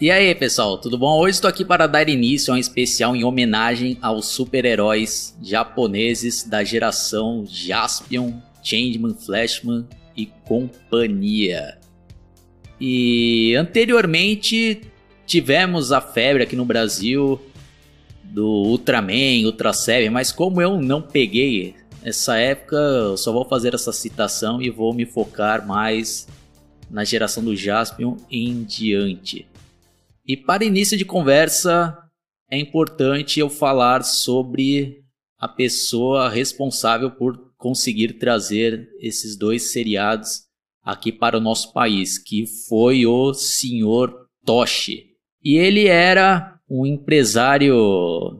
E aí, pessoal, tudo bom? Hoje estou aqui para dar início a um especial em homenagem aos super-heróis japoneses da geração Jaspion, Changeman, Flashman e companhia. E anteriormente tivemos a febre aqui no Brasil do Ultraman, Ultra Seven, mas como eu não peguei essa época, eu só vou fazer essa citação e vou me focar mais na geração do Jaspion em diante. E para início de conversa, é importante eu falar sobre a pessoa responsável por conseguir trazer esses dois seriados aqui para o nosso país, que foi o senhor Toshi. E ele era um empresário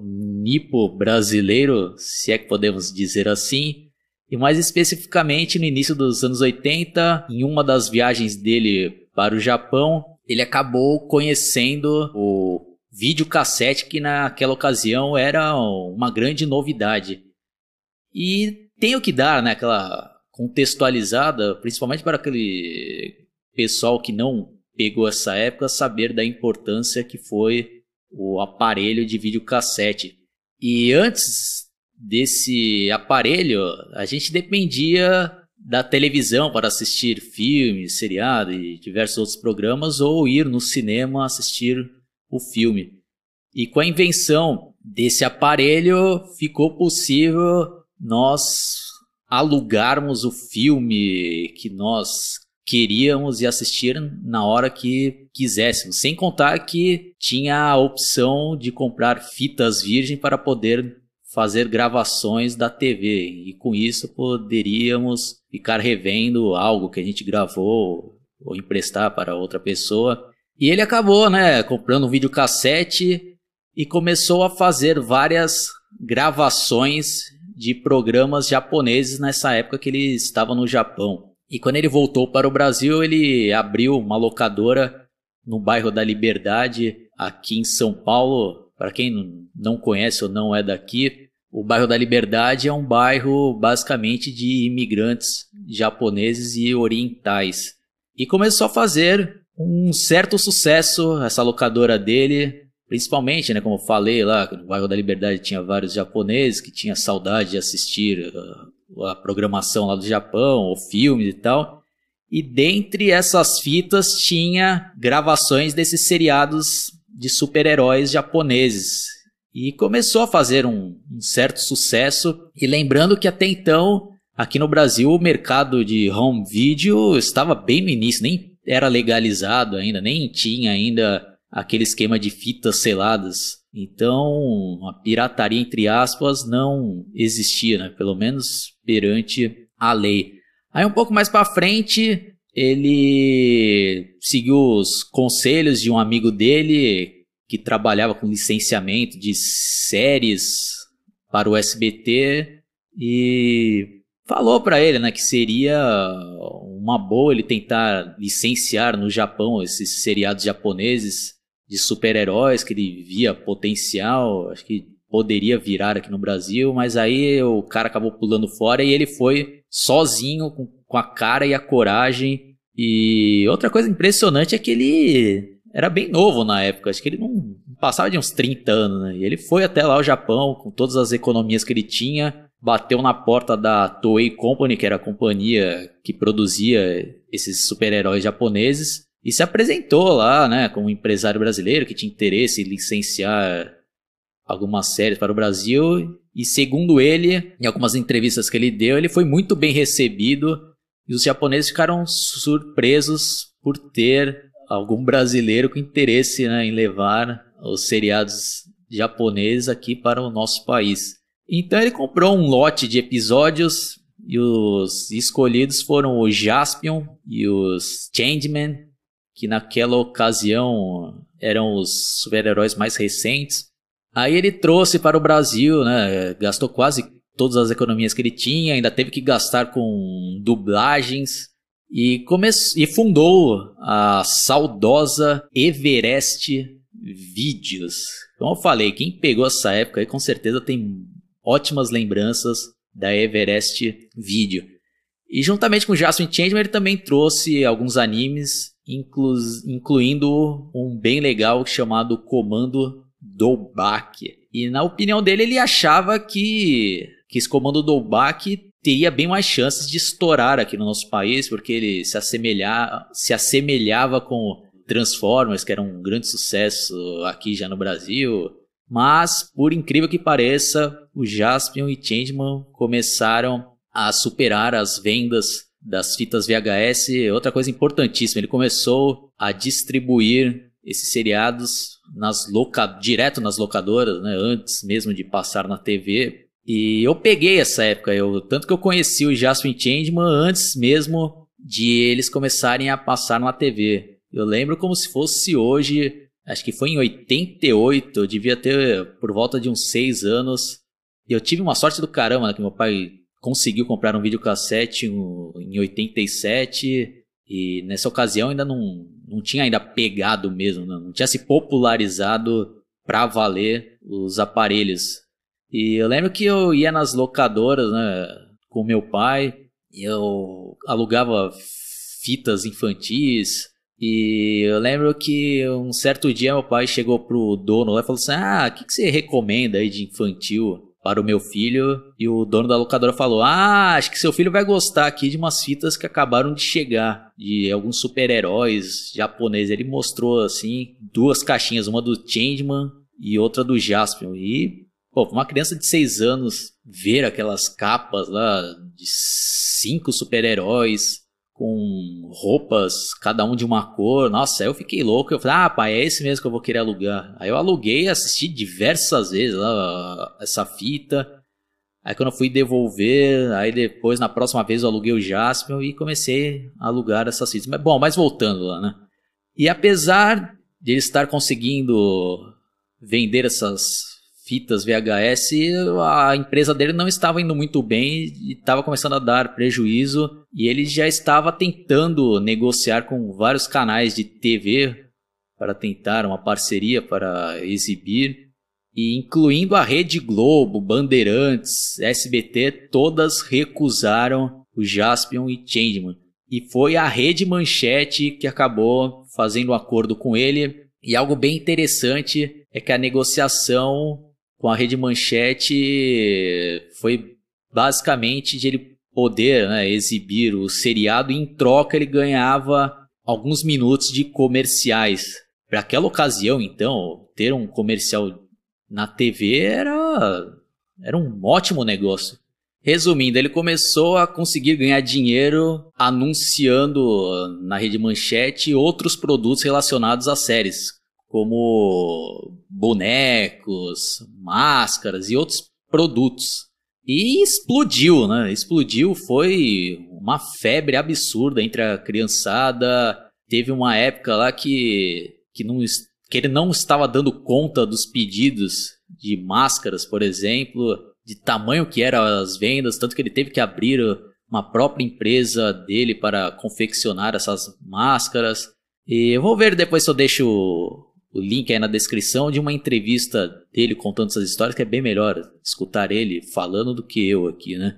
nipo brasileiro, se é que podemos dizer assim, e mais especificamente no início dos anos 80, em uma das viagens dele para o Japão, ele acabou conhecendo o videocassete que naquela ocasião era uma grande novidade. E tenho que dar né, aquela contextualizada, principalmente para aquele pessoal que não pegou essa época, saber da importância que foi o aparelho de videocassete. E antes desse aparelho, a gente dependia da televisão para assistir filmes, seriado e diversos outros programas ou ir no cinema assistir o filme. E com a invenção desse aparelho ficou possível nós alugarmos o filme que nós queríamos e assistir na hora que quiséssemos, sem contar que tinha a opção de comprar fitas virgem para poder fazer gravações da TV e com isso poderíamos ficar revendo algo que a gente gravou ou emprestar para outra pessoa. E ele acabou, né, comprando um videocassete e começou a fazer várias gravações de programas japoneses nessa época que ele estava no Japão. E quando ele voltou para o Brasil, ele abriu uma locadora no bairro da Liberdade, aqui em São Paulo. Para quem não conhece ou não é daqui, o bairro da Liberdade é um bairro basicamente de imigrantes japoneses e orientais. E começou a fazer um certo sucesso essa locadora dele, principalmente, né, como eu falei lá, no bairro da Liberdade tinha vários japoneses que tinham saudade de assistir a, a programação lá do Japão, ou filmes e tal. E dentre essas fitas tinha gravações desses seriados de super-heróis japoneses. E começou a fazer um, um certo sucesso. E lembrando que até então, aqui no Brasil, o mercado de home video estava bem no início, nem era legalizado ainda, nem tinha ainda aquele esquema de fitas seladas. Então, a pirataria, entre aspas, não existia, né? pelo menos perante a lei. Aí, um pouco mais para frente, ele seguiu os conselhos de um amigo dele que trabalhava com licenciamento de séries para o SBT e falou para ele, né, que seria uma boa ele tentar licenciar no Japão esses seriados japoneses de super-heróis que ele via potencial, acho que poderia virar aqui no Brasil, mas aí o cara acabou pulando fora e ele foi sozinho com, a cara e a coragem. E outra coisa impressionante é que ele era bem novo na época, acho que ele não passava de uns 30 anos, né? E ele foi até lá ao Japão com todas as economias que ele tinha, bateu na porta da Toei Company, que era a companhia que produzia esses super-heróis japoneses, e se apresentou lá, né, como empresário brasileiro que tinha interesse em licenciar algumas séries para o Brasil. E segundo ele, em algumas entrevistas que ele deu, ele foi muito bem recebido e os japoneses ficaram surpresos por ter algum brasileiro com interesse né, em levar os seriados japoneses aqui para o nosso país. Então ele comprou um lote de episódios e os escolhidos foram o Jaspion e os Changeman, que naquela ocasião eram os super-heróis mais recentes. Aí ele trouxe para o Brasil, né, gastou quase todas as economias que ele tinha, ainda teve que gastar com dublagens e, come... e fundou a saudosa Everest Vídeos. Como eu falei, quem pegou essa época aí com certeza tem ótimas lembranças da Everest Video. E juntamente com Jasmine Changeman ele também trouxe alguns animes inclu incluindo um bem legal chamado Comando Dolbach. E na opinião dele, ele achava que, que esse Comando Dolbach teria bem mais chances de estourar aqui no nosso país, porque ele se, assemelhar, se assemelhava com Transformers, que era um grande sucesso aqui já no Brasil. Mas, por incrível que pareça, o Jaspion e Changeman começaram a superar as vendas das fitas VHS. Outra coisa importantíssima, ele começou a distribuir esses seriados nas loca... direto nas locadoras, né, antes mesmo de passar na TV. E eu peguei essa época, eu, tanto que eu conheci o Jasper Changeman antes mesmo de eles começarem a passar na TV. Eu lembro como se fosse hoje, acho que foi em 88, eu devia ter por volta de uns 6 anos. E eu tive uma sorte do caramba, né, que meu pai conseguiu comprar um videocassete em 87 e nessa ocasião ainda não, não tinha ainda pegado mesmo, não, não tinha se popularizado para valer os aparelhos. E eu lembro que eu ia nas locadoras, né, com meu pai, e eu alugava fitas infantis. E eu lembro que um certo dia meu pai chegou pro dono lá e falou assim: Ah, o que, que você recomenda aí de infantil? para o meu filho e o dono da locadora falou: Ah, acho que seu filho vai gostar aqui de umas fitas que acabaram de chegar, de alguns super-heróis japoneses. Ele mostrou assim duas caixinhas, uma do Changeman e outra do Jaspion. E, pô, uma criança de 6 anos ver aquelas capas lá de cinco super-heróis com roupas, cada um de uma cor. Nossa, aí eu fiquei louco. Eu falei, ah, pai, é esse mesmo que eu vou querer alugar. Aí eu aluguei, assisti diversas vezes lá, essa fita. Aí quando eu fui devolver, aí depois, na próxima vez, eu aluguei o Jasper e comecei a alugar essas fitas. Mas, bom, mas voltando lá, né? E apesar de ele estar conseguindo vender essas fitas VHS, a empresa dele não estava indo muito bem e estava começando a dar prejuízo e ele já estava tentando negociar com vários canais de TV para tentar uma parceria para exibir e incluindo a Rede Globo, Bandeirantes, SBT, todas recusaram o Jaspion e Changeman. E foi a Rede Manchete que acabou fazendo um acordo com ele. E algo bem interessante é que a negociação com a Rede Manchete foi basicamente de ele poder né, exibir o seriado e em troca ele ganhava alguns minutos de comerciais. Para aquela ocasião, então, ter um comercial na TV era, era um ótimo negócio. Resumindo, ele começou a conseguir ganhar dinheiro anunciando na rede Manchete outros produtos relacionados às séries, como bonecos, máscaras e outros produtos. E explodiu, né? Explodiu, foi uma febre absurda entre a criançada. Teve uma época lá que, que, não, que ele não estava dando conta dos pedidos de máscaras, por exemplo, de tamanho que eram as vendas, tanto que ele teve que abrir uma própria empresa dele para confeccionar essas máscaras. E eu vou ver depois se eu deixo o link aí na descrição de uma entrevista dele contando essas histórias, que é bem melhor escutar ele falando do que eu aqui, né?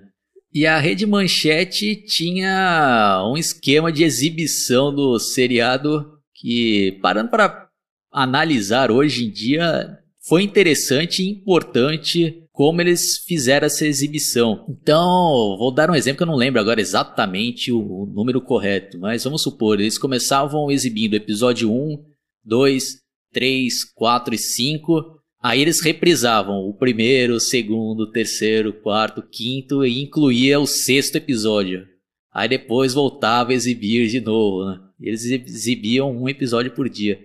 E a Rede Manchete tinha um esquema de exibição do seriado que, parando para analisar hoje em dia, foi interessante e importante como eles fizeram essa exibição. Então, vou dar um exemplo que eu não lembro agora exatamente o número correto, mas vamos supor, eles começavam exibindo episódio 1, 2, 3, 4 e 5. Aí eles reprisavam o primeiro, o segundo, o terceiro, o quarto, o quinto e incluía o sexto episódio. Aí depois voltava a exibir de novo, né? Eles exibiam um episódio por dia.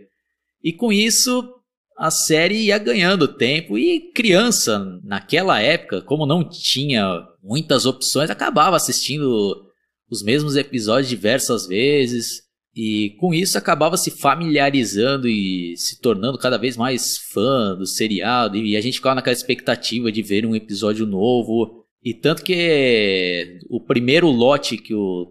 E com isso, a série ia ganhando tempo e criança, naquela época, como não tinha muitas opções, acabava assistindo os mesmos episódios diversas vezes. E com isso acabava se familiarizando e se tornando cada vez mais fã do seriado. E a gente ficava naquela expectativa de ver um episódio novo. E tanto que o primeiro lote que o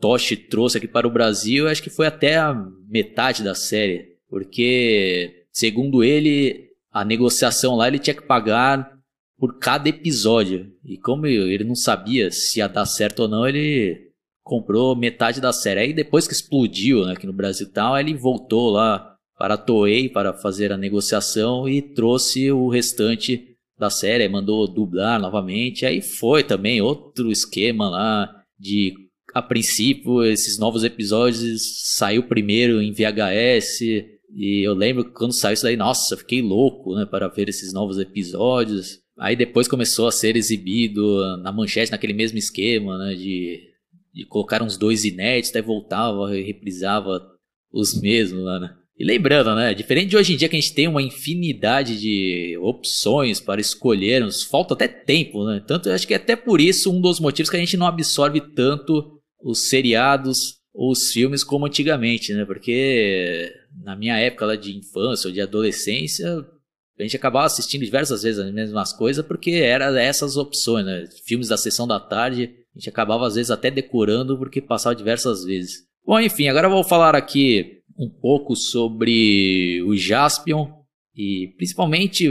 Toshi trouxe aqui para o Brasil, acho que foi até a metade da série. Porque, segundo ele, a negociação lá ele tinha que pagar por cada episódio. E como ele não sabia se ia dar certo ou não, ele comprou metade da série. Aí depois que explodiu né, aqui no Brasil e tal, ele voltou lá para a Toei para fazer a negociação e trouxe o restante da série, mandou dublar novamente. Aí foi também outro esquema lá de a princípio esses novos episódios saiu primeiro em VHS e eu lembro que quando saiu isso daí, nossa, fiquei louco, né, para ver esses novos episódios. Aí depois começou a ser exibido na manchete naquele mesmo esquema, né, de, de colocar uns dois inéditos, até voltava e reprisava os mesmos lá, né. E lembrando, né? Diferente de hoje em dia que a gente tem uma infinidade de opções para escolhermos, falta até tempo, né? Tanto eu acho que é até por isso um dos motivos que a gente não absorve tanto os seriados ou os filmes como antigamente, né? Porque na minha época lá de infância ou de adolescência, a gente acabava assistindo diversas vezes as mesmas coisas porque era essas opções, né? Filmes da sessão da tarde, a gente acabava às vezes até decorando porque passava diversas vezes. Bom, enfim, agora eu vou falar aqui um pouco sobre o Jaspion e principalmente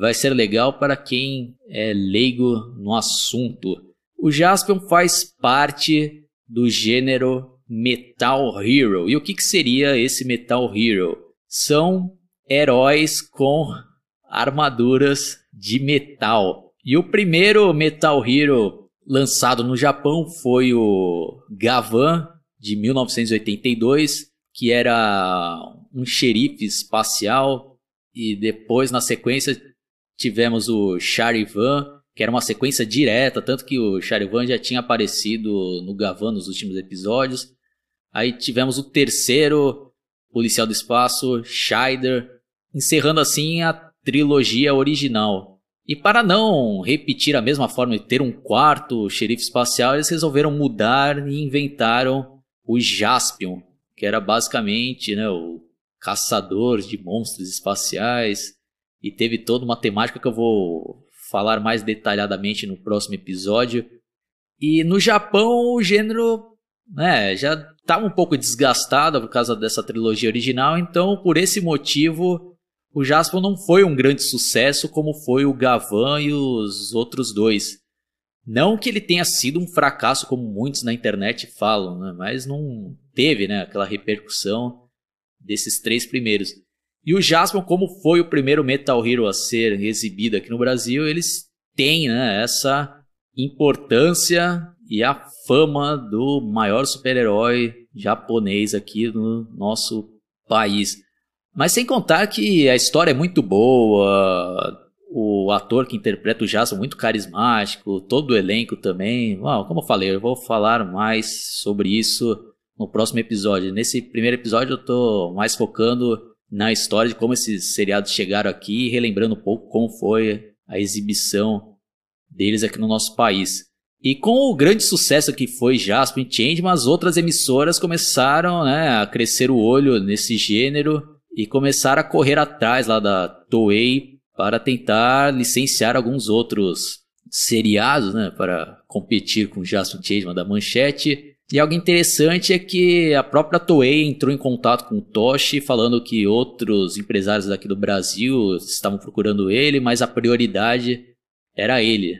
vai ser legal para quem é leigo no assunto. O Jaspion faz parte do gênero Metal Hero. E o que, que seria esse Metal Hero? São heróis com armaduras de metal. E o primeiro Metal Hero lançado no Japão foi o Gavan de 1982 que era um xerife espacial, e depois, na sequência, tivemos o Charivan, que era uma sequência direta, tanto que o Charivan já tinha aparecido no Gavan nos últimos episódios. Aí tivemos o terceiro policial do espaço, Scheider, encerrando assim a trilogia original. E para não repetir a mesma forma de ter um quarto xerife espacial, eles resolveram mudar e inventaram o Jaspion, que era basicamente né, o caçador de monstros espaciais, e teve toda uma temática que eu vou falar mais detalhadamente no próximo episódio. E no Japão o gênero né, já estava um pouco desgastado por causa dessa trilogia original, então por esse motivo o Jasper não foi um grande sucesso como foi o Gavan e os outros dois. Não que ele tenha sido um fracasso como muitos na internet falam, né, mas não teve né, aquela repercussão desses três primeiros. E o Jasper, como foi o primeiro Metal Hero a ser exibido aqui no Brasil, eles têm né, essa importância e a fama do maior super-herói japonês aqui no nosso país. Mas sem contar que a história é muito boa, o ator que interpreta o Jasper é muito carismático, todo o elenco também. Bom, como eu falei, eu vou falar mais sobre isso no próximo episódio. Nesse primeiro episódio eu tô mais focando na história de como esses seriados chegaram aqui, relembrando um pouco como foi a exibição deles aqui no nosso país. E com o grande sucesso que foi Jasper e Changeman, as outras emissoras começaram né, a crescer o olho nesse gênero e começaram a correr atrás lá da Toei para tentar licenciar alguns outros seriados né, para competir com Jasper Changeman da Manchete. E algo interessante é que a própria Toei entrou em contato com o Toshi, falando que outros empresários daqui do Brasil estavam procurando ele, mas a prioridade era ele.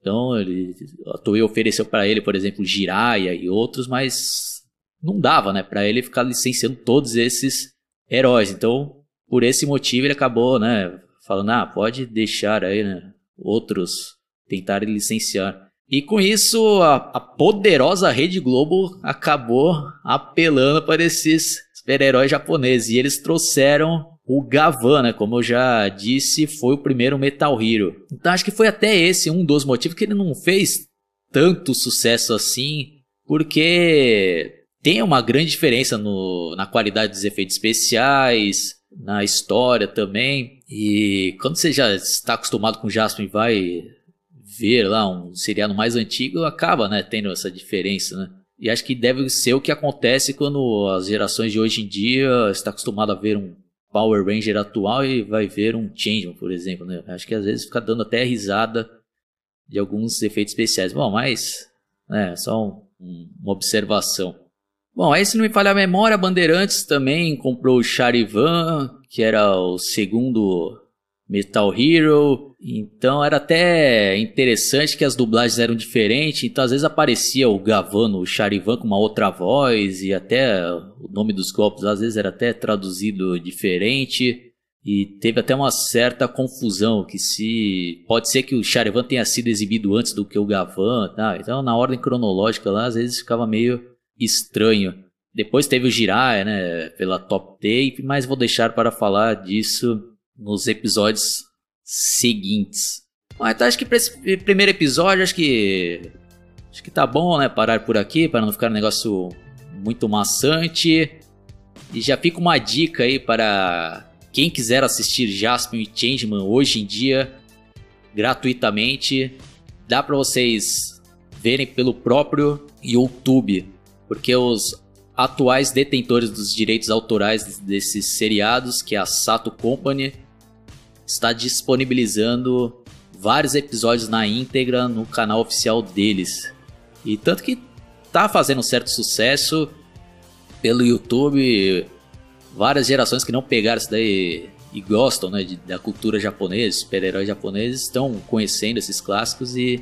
Então ele, a Toei ofereceu para ele, por exemplo, Jiraiya e outros, mas não dava, né, para ele ficar licenciando todos esses heróis. Então, por esse motivo ele acabou, né, falando, ah, pode deixar aí, né, outros tentarem licenciar. E com isso, a, a, poderosa Rede Globo acabou apelando para esses super-heróis japoneses. E eles trouxeram o Gavan, né? Como eu já disse, foi o primeiro Metal Hero. Então acho que foi até esse um dos motivos que ele não fez tanto sucesso assim, porque tem uma grande diferença no, na qualidade dos efeitos especiais, na história também. E quando você já está acostumado com Jasper e vai ver lá um seriado mais antigo, acaba né, tendo essa diferença, né? E acho que deve ser o que acontece quando as gerações de hoje em dia está acostumado a ver um Power Ranger atual e vai ver um Changeman, por exemplo, né? Acho que às vezes fica dando até risada de alguns efeitos especiais. Bom, mas é só um, uma observação. Bom, aí se não me falha a memória, Bandeirantes também comprou o Charivan, que era o segundo Metal Hero. Então era até interessante que as dublagens eram diferentes. Então às vezes aparecia o Gavan, o Charivan com uma outra voz e até o nome dos golpes às vezes era até traduzido diferente. E teve até uma certa confusão que se pode ser que o Charivan tenha sido exibido antes do que o Gavan, tá? Então na ordem cronológica lá às vezes ficava meio estranho. Depois teve o Jiraiya, né, pela Top Tape, mas vou deixar para falar disso nos episódios seguintes. Bom, então acho que para esse primeiro episódio, acho que acho que tá bom, né, parar por aqui para não ficar um negócio muito maçante. E já fica uma dica aí para quem quiser assistir Jaspion e Changeman hoje em dia gratuitamente, dá para vocês verem pelo próprio YouTube, porque os atuais detentores dos direitos autorais desses seriados, que é a Sato Company, está disponibilizando vários episódios na íntegra no canal oficial deles. E tanto que tá fazendo certo sucesso pelo YouTube, várias gerações que não pegaram isso daí e gostam né, de, da cultura japonesa, super-heróis japoneses, estão conhecendo esses clássicos e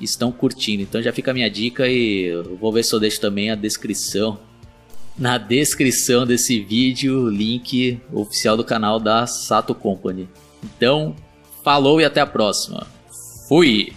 estão curtindo. Então já fica a minha dica e vou ver se eu deixo também a descrição. Na descrição desse vídeo, link oficial do canal da Sato Company. Então, falou e até a próxima. Fui!